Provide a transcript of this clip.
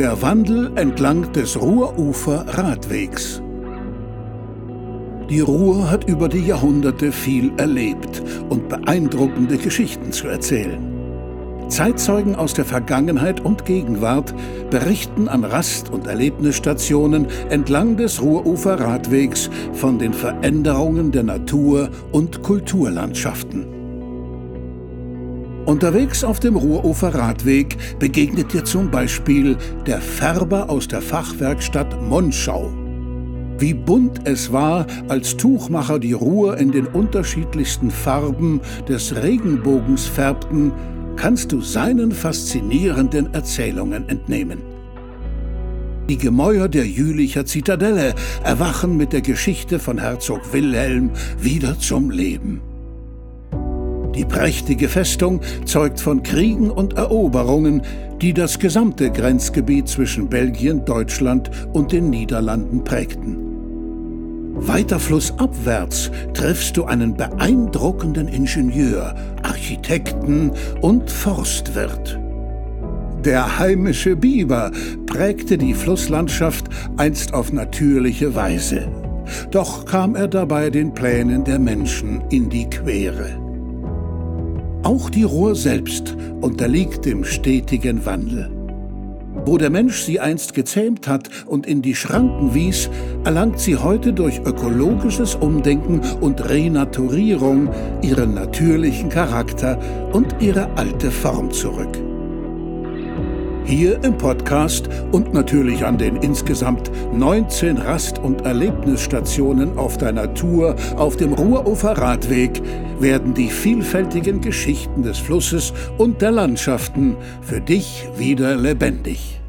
Der Wandel entlang des Ruhrufer Radwegs. Die Ruhr hat über die Jahrhunderte viel erlebt und beeindruckende Geschichten zu erzählen. Zeitzeugen aus der Vergangenheit und Gegenwart berichten an Rast- und Erlebnisstationen entlang des Ruhrufer Radwegs von den Veränderungen der Natur- und Kulturlandschaften. Unterwegs auf dem Ruhrufer Radweg begegnet dir zum Beispiel der Färber aus der Fachwerkstatt Monschau. Wie bunt es war, als Tuchmacher die Ruhr in den unterschiedlichsten Farben des Regenbogens färbten, kannst du seinen faszinierenden Erzählungen entnehmen. Die Gemäuer der Jülicher Zitadelle erwachen mit der Geschichte von Herzog Wilhelm wieder zum Leben. Die prächtige Festung zeugt von Kriegen und Eroberungen, die das gesamte Grenzgebiet zwischen Belgien, Deutschland und den Niederlanden prägten. Weiter flussabwärts triffst du einen beeindruckenden Ingenieur, Architekten und Forstwirt. Der heimische Biber prägte die Flusslandschaft einst auf natürliche Weise. Doch kam er dabei den Plänen der Menschen in die Quere. Auch die Ruhr selbst unterliegt dem stetigen Wandel. Wo der Mensch sie einst gezähmt hat und in die Schranken wies, erlangt sie heute durch ökologisches Umdenken und Renaturierung ihren natürlichen Charakter und ihre alte Form zurück. Hier im Podcast und natürlich an den insgesamt 19 Rast- und Erlebnisstationen auf deiner Tour auf dem Ruhrufer Radweg werden die vielfältigen Geschichten des Flusses und der Landschaften für dich wieder lebendig.